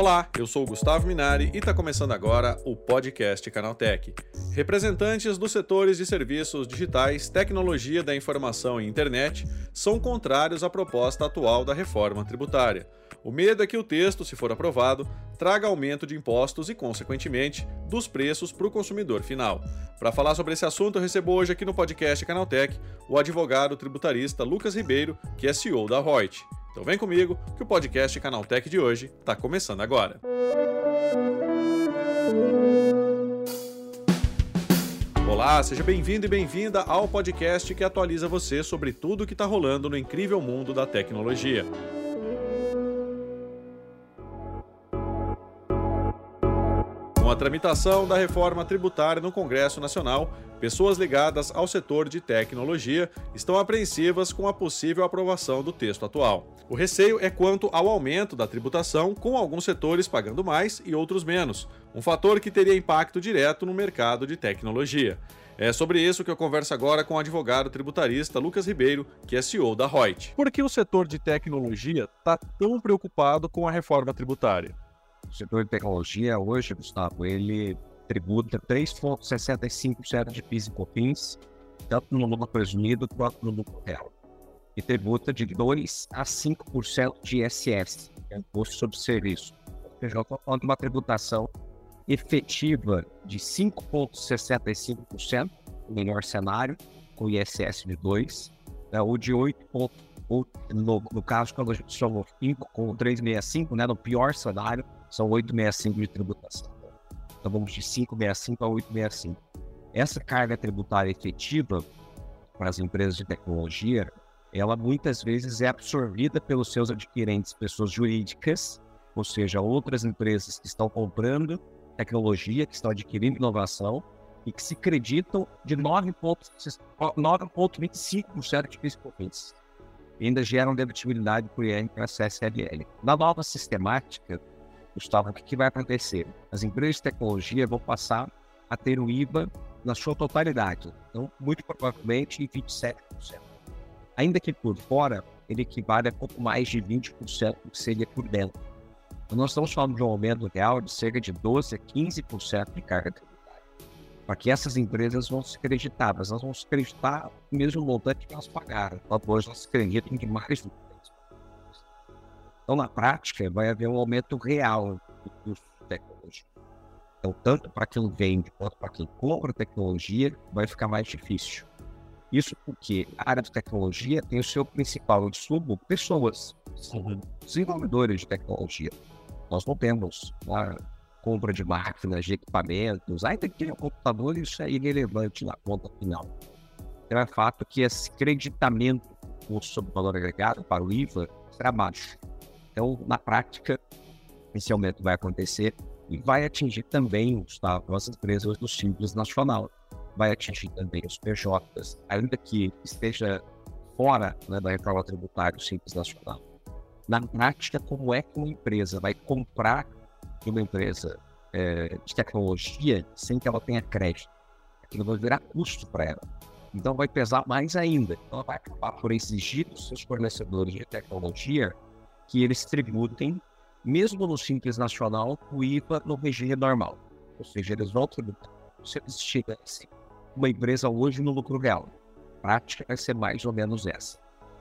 Olá, eu sou o Gustavo Minari e está começando agora o podcast Canaltech. Representantes dos setores de serviços digitais, tecnologia da informação e internet são contrários à proposta atual da reforma tributária. O medo é que o texto, se for aprovado, traga aumento de impostos e, consequentemente, dos preços para o consumidor final. Para falar sobre esse assunto, eu recebo hoje aqui no podcast Canaltech o advogado tributarista Lucas Ribeiro, que é CEO da Reut. Então vem comigo que o podcast Canaltech de hoje está começando agora. Olá, seja bem-vindo e bem-vinda ao podcast que atualiza você sobre tudo o que está rolando no incrível mundo da tecnologia. Tramitação da reforma tributária no Congresso Nacional, pessoas ligadas ao setor de tecnologia estão apreensivas com a possível aprovação do texto atual. O receio é quanto ao aumento da tributação, com alguns setores pagando mais e outros menos, um fator que teria impacto direto no mercado de tecnologia. É sobre isso que eu converso agora com o advogado tributarista Lucas Ribeiro, que é CEO da Reut. Por que o setor de tecnologia está tão preocupado com a reforma tributária? O setor de tecnologia hoje, Gustavo, ele tributa 3,65% de PIS e COFINS, tanto no lucro presumido quanto no lucro real. E tributa de 2 a 5% de ISS, que é Imposto sobre Serviço. Ou seja, eu falando de uma tributação efetiva de 5,65%, no melhor cenário, com ISS de 2, né, ou de 8, ou no, no caso, quando a gente somou 5 com 365, né, no pior cenário, são 865 de tributação. Então vamos de 565 a 865. Essa carga tributária efetiva para as empresas de tecnologia, ela muitas vezes é absorvida pelos seus adquirentes, pessoas jurídicas, ou seja, outras empresas que estão comprando tecnologia, que estão adquirindo inovação e que se acreditam de 9,25% de PIS e ainda geram debitibilidade para a CSLL. Na nova sistemática, Gustavo, o que, que vai acontecer? As empresas de tecnologia vão passar a ter o IVA na sua totalidade. Então, muito provavelmente, em 27%. Ainda que por fora, ele equivale a pouco mais de 20% do que seria por dentro. Então, nós estamos falando de um aumento real de cerca de 12% a 15% de carga tributária. Para que essas empresas vão se acreditar, mas elas vão se acreditar no mesmo montante que elas pagaram. Depois elas se acreditam de mais do então, na prática, vai haver um aumento real do custo de tecnologia. Então, tanto para quem vende quanto para quem compra tecnologia, vai ficar mais difícil. Isso porque a área de tecnologia tem o seu principal insumo pessoas, uhum. desenvolvedores de tecnologia. Nós não temos a compra de máquinas, de equipamentos, ainda que tenha computador, isso é irrelevante na conta final. Então é fato que esse creditamento do sobre valor agregado para o IVA será baixo. Então, na prática, esse aumento vai acontecer e vai atingir também Gustavo, as empresas do Simples Nacional. Vai atingir também os PJs, ainda que esteja fora né, da reforma tributária do Simples Nacional. Na prática, como é que uma empresa vai comprar de uma empresa é, de tecnologia sem que ela tenha crédito? Aquilo vai virar custo para ela. Então vai pesar mais ainda. Então, ela vai acabar por exigir dos seus fornecedores de tecnologia que eles tributem, mesmo no Simples Nacional, o IVA no regime normal. Ou seja, eles vão tributar se eles tivessem uma empresa hoje no lucro real. A prática vai ser mais ou menos essa.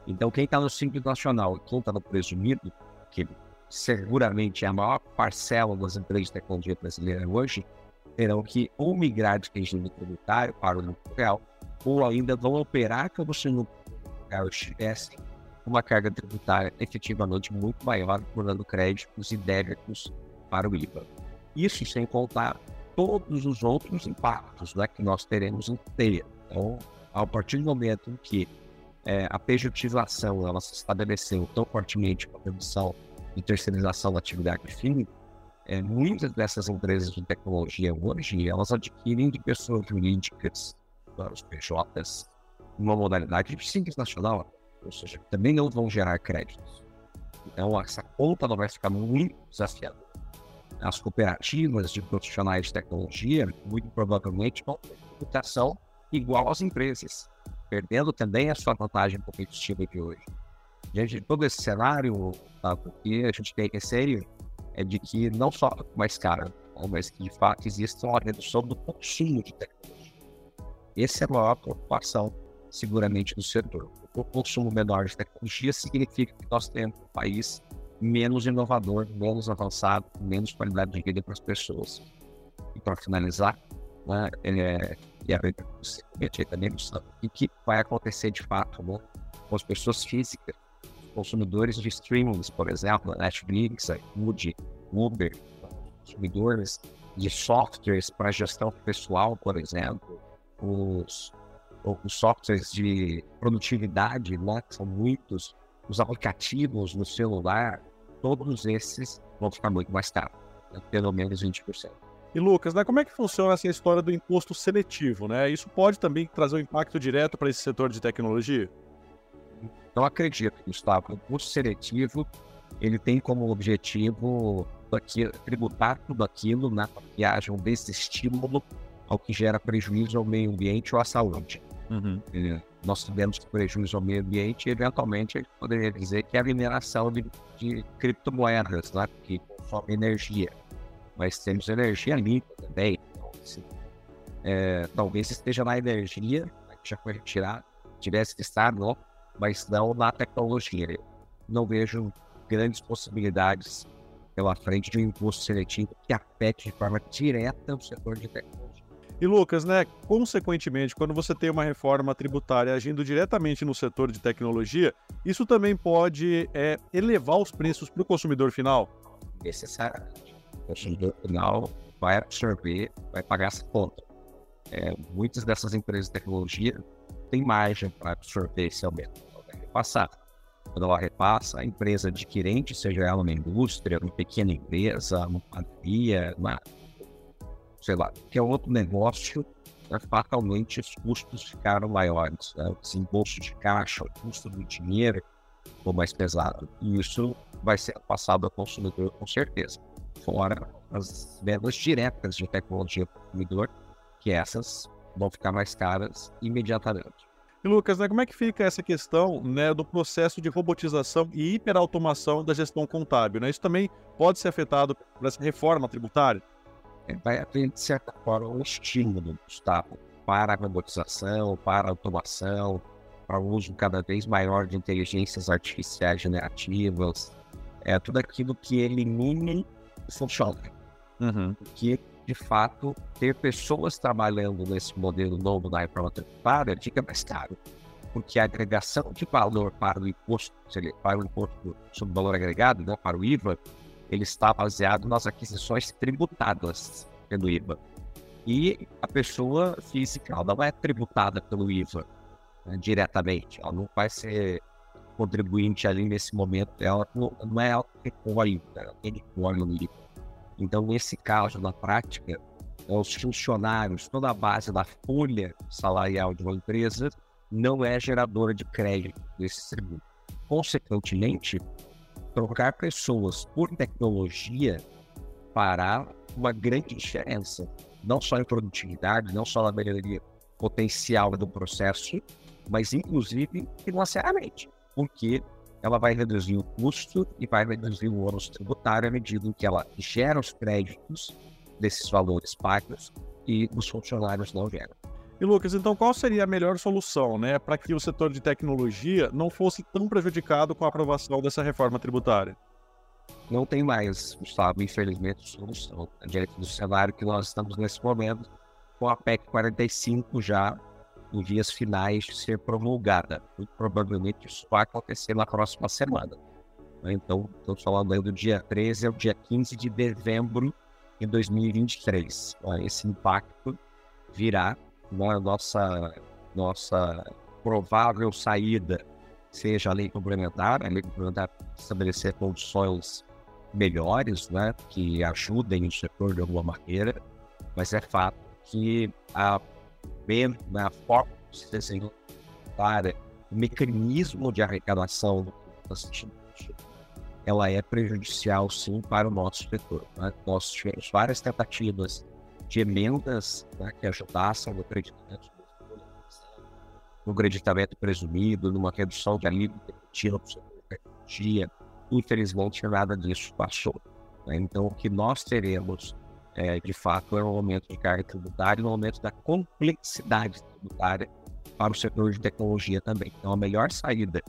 Então, quem está no Simples Nacional e quem está no presumido, que seguramente é a maior parcela das empresas de tecnologia brasileira hoje, terão que ou migrar de regime tributário para o lucro real, ou ainda vão operar como se no lucro real estivessem uma carga tributária efetivamente muito maior, tornando créditos e débitos para o IVA. Isso sem contar todos os outros impactos né, que nós teremos em teia. Então, a partir do momento em que é, a pejutização ela se estabeleceu tão fortemente com a permissão de terceirização da atividade fim, é, muitas dessas empresas de tecnologia hoje, elas adquirem de pessoas jurídicas, os PJs, uma modalidade de simples nacional, ou seja, também não vão gerar créditos. Então, essa conta não vai ficar muito desafiadora. As cooperativas de profissionais de tecnologia, muito provavelmente, vão ter tributação igual às empresas, perdendo também a sua vantagem competitiva de hoje. Diante de todo esse cenário, tá, porque a gente tem receio é de que não só mais caro, mas que de fato existe uma redução do consumo de tecnologia. Essa é a maior preocupação, seguramente, do setor. O consumo menor de tecnologia significa que nós temos um país menos inovador, menos avançado, menos qualidade de vida para as pessoas. E para finalizar, né, é, e a gente também o que vai acontecer de fato né, com as pessoas físicas, consumidores de streamings, por exemplo, Netflix, iFood, Uber, consumidores de softwares para gestão pessoal, por exemplo, os, os softwares de produtividade, né, que são muitos, os aplicativos no celular, todos esses vão ficar muito mais caros, né, pelo menos 20%. E Lucas, né, como é que funciona essa história do imposto seletivo? Né? Isso pode também trazer um impacto direto para esse setor de tecnologia? Não acredito, Gustavo. O imposto seletivo ele tem como objetivo aqui, tributar tudo aquilo né, para que haja um desestímulo ao que gera prejuízo ao meio ambiente ou à saúde. Uhum. nós que prejuízo ao meio ambiente, eventualmente, a gente poderia dizer que é a mineração de, de criptomoedas, né, que consome energia. Mas temos energia limpa também. Então, é, talvez esteja na energia, né, que já foi retirado, tivesse que estar, não, mas não na tecnologia. Eu não vejo grandes possibilidades pela frente de um imposto seletivo que afete de forma direta o setor de tecnologia. E Lucas, né, consequentemente, quando você tem uma reforma tributária agindo diretamente no setor de tecnologia, isso também pode é, elevar os preços para o consumidor final? Necessariamente. O consumidor final vai absorver, vai pagar essa conta. É, muitas dessas empresas de tecnologia têm margem para absorver esse aumento. Então, vai repassar. Quando ela repassa, a empresa adquirente, seja ela uma indústria, uma pequena empresa, uma padaria, uma sei lá, que é outro negócio, né, fatalmente os custos ficaram maiores. Né? O desembolso de caixa, o custo do dinheiro ficou mais pesado. E isso vai ser passado ao consumidor com certeza. Fora as vendas diretas de tecnologia para o consumidor, que essas vão ficar mais caras imediatamente. E Lucas, né, como é que fica essa questão né, do processo de robotização e hiperautomação da gestão contábil? Né? Isso também pode ser afetado por essa reforma tributária? Vai haver, de certa forma, um estímulo do Estado para a robotização, para a automação, para o uso cada vez maior de inteligências artificiais generativas, é tudo aquilo que elimine o funcionário. Uhum. Que, de fato, ter pessoas trabalhando nesse modelo novo da reforma tributária fica mais caro, porque a agregação de valor para o imposto, para o imposto sobre valor agregado, né, para o IVA, ele está baseado nas aquisições tributadas pelo IVA. E a pessoa física ela não é tributada pelo IVA né, diretamente, ela não vai ser contribuinte ali nesse momento, ela não, não é ela que recolhe, né, ela recolhe no IVA. Então, nesse caso, na prática, os funcionários, toda a base da folha salarial de uma empresa não é geradora de crédito desse tributo. Consequentemente, trocar pessoas por tecnologia fará uma grande diferença, não só em produtividade, não só na melhoria potencial do processo, mas inclusive financeiramente, porque ela vai reduzir o custo e vai reduzir o ônus tributário à medida em que ela gera os créditos desses valores pagos e os funcionários não geram. E Lucas, então qual seria a melhor solução, né, para que o setor de tecnologia não fosse tão prejudicado com a aprovação dessa reforma tributária? Não tem mais, Gustavo, infelizmente, solução diante do cenário que nós estamos nesse momento, com a PEC 45 já em dias finais de ser promulgada. Muito provavelmente isso vai acontecer na próxima semana. Né? Então, estamos falando aí do dia 13 ao dia 15 de dezembro de 2023. Esse impacto virá nossa, nossa provável saída seja a lei complementar, a lei complementar estabelecer condições melhores, né, que ajudem o setor de alguma maneira, mas é fato que a, né, a forma que se desenhou para o mecanismo de arrecadação do ela é prejudicial sim para o nosso setor. Né? Nós tivemos várias tentativas de emendas né, que ajudassem no creditamento, no creditamento presumido, numa redução de alíquota contínua para o tecnologia. Infelizmente, nada disso passou. Né? Então, o que nós teremos, é, de fato, é um aumento de carga tributária, um aumento da complexidade tributária para o setor de tecnologia também. Então, a melhor saída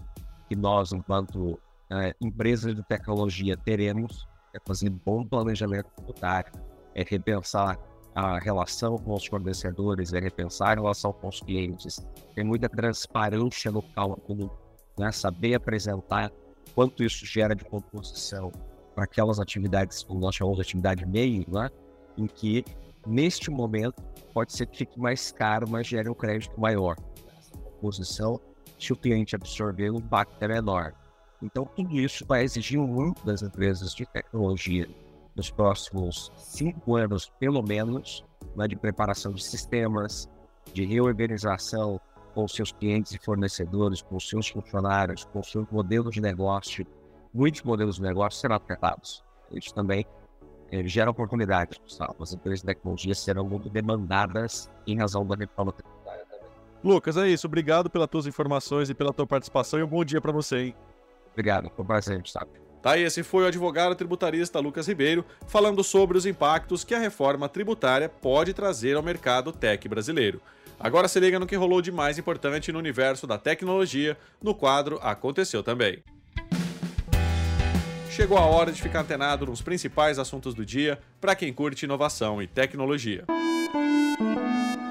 que nós, enquanto é, empresas de tecnologia, teremos é fazer bom planejamento tributário, é repensar a relação com os fornecedores, é repensar a relação com os clientes, tem muita transparência no cálculo, né? saber apresentar quanto isso gera de composição para aquelas atividades, como nós chamamos de atividade meio, né? em que, neste momento, pode ser que fique mais caro, mas gere um crédito maior. Essa composição, se o cliente absorver, o impacto é menor. Então, tudo isso vai exigir muito das empresas de tecnologia nos próximos cinco anos, pelo menos, né, de preparação de sistemas, de reorganização com seus clientes e fornecedores, com seus funcionários, com seus modelos de negócio. Muitos modelos de negócio serão afetados. Isso também eh, gera oportunidades, pessoal. As empresas de tecnologia serão muito demandadas em razão da reforma tributária também. Lucas, é isso. Obrigado pelas tuas informações e pela tua participação e um bom dia para você, hein? Obrigado, foi um prazer, Gustavo. Tá, esse foi o advogado tributarista Lucas Ribeiro falando sobre os impactos que a reforma tributária pode trazer ao mercado tech brasileiro. Agora se liga no que rolou de mais importante no universo da tecnologia no quadro Aconteceu Também. Chegou a hora de ficar antenado nos principais assuntos do dia para quem curte inovação e tecnologia.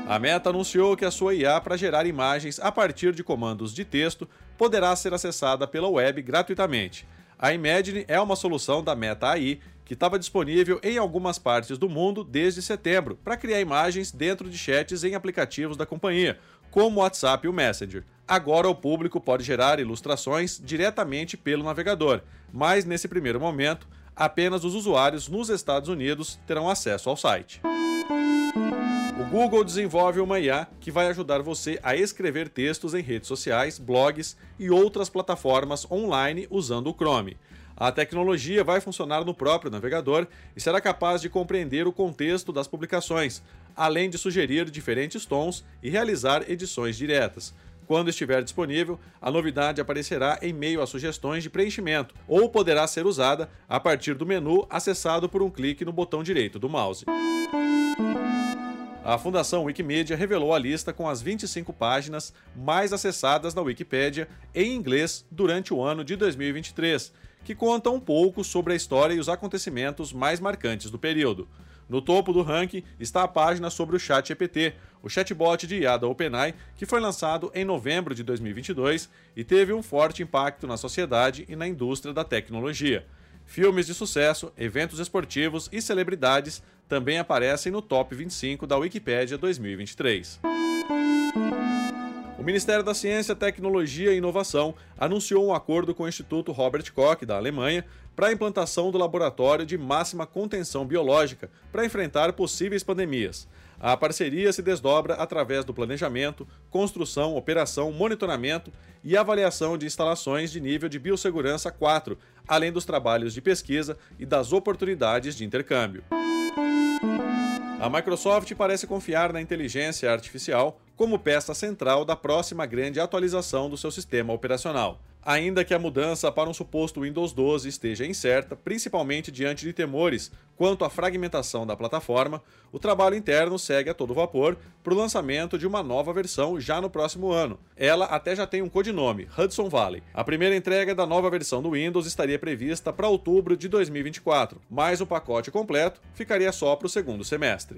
A Meta anunciou que a sua IA para gerar imagens a partir de comandos de texto poderá ser acessada pela web gratuitamente. A Imagine é uma solução da Meta AI que estava disponível em algumas partes do mundo desde setembro para criar imagens dentro de chats em aplicativos da companhia, como o WhatsApp e o Messenger. Agora o público pode gerar ilustrações diretamente pelo navegador, mas nesse primeiro momento, apenas os usuários nos Estados Unidos terão acesso ao site. Google desenvolve uma IA que vai ajudar você a escrever textos em redes sociais, blogs e outras plataformas online usando o Chrome. A tecnologia vai funcionar no próprio navegador e será capaz de compreender o contexto das publicações, além de sugerir diferentes tons e realizar edições diretas. Quando estiver disponível, a novidade aparecerá em meio a sugestões de preenchimento ou poderá ser usada a partir do menu acessado por um clique no botão direito do mouse. A Fundação Wikimedia revelou a lista com as 25 páginas mais acessadas na Wikipédia em inglês durante o ano de 2023, que conta um pouco sobre a história e os acontecimentos mais marcantes do período. No topo do ranking está a página sobre o ChatGPT, o chatbot de IA da OpenAI, que foi lançado em novembro de 2022 e teve um forte impacto na sociedade e na indústria da tecnologia. Filmes de sucesso, eventos esportivos e celebridades também aparecem no Top 25 da Wikipédia 2023. O Ministério da Ciência, Tecnologia e Inovação anunciou um acordo com o Instituto Robert Koch, da Alemanha, para a implantação do laboratório de máxima contenção biológica para enfrentar possíveis pandemias. A parceria se desdobra através do planejamento, construção, operação, monitoramento e avaliação de instalações de nível de biossegurança 4, além dos trabalhos de pesquisa e das oportunidades de intercâmbio. A Microsoft parece confiar na inteligência artificial como peça central da próxima grande atualização do seu sistema operacional. Ainda que a mudança para um suposto Windows 12 esteja incerta, principalmente diante de temores quanto à fragmentação da plataforma, o trabalho interno segue a todo vapor para o lançamento de uma nova versão já no próximo ano. Ela até já tem um codinome, Hudson Valley. A primeira entrega da nova versão do Windows estaria prevista para outubro de 2024, mas o pacote completo ficaria só para o segundo semestre.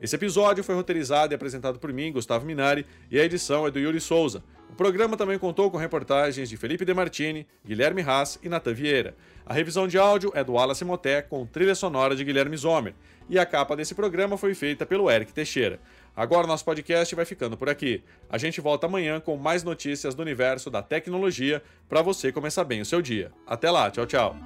Esse episódio foi roteirizado e apresentado por mim, Gustavo Minari, e a edição é do Yuri Souza. O programa também contou com reportagens de Felipe Demartini, Guilherme Haas e Natan Vieira. A revisão de áudio é do Wallace Moté, com trilha sonora de Guilherme Zomer. E a capa desse programa foi feita pelo Eric Teixeira. Agora nosso podcast vai ficando por aqui. A gente volta amanhã com mais notícias do universo da tecnologia para você começar bem o seu dia. Até lá, tchau, tchau.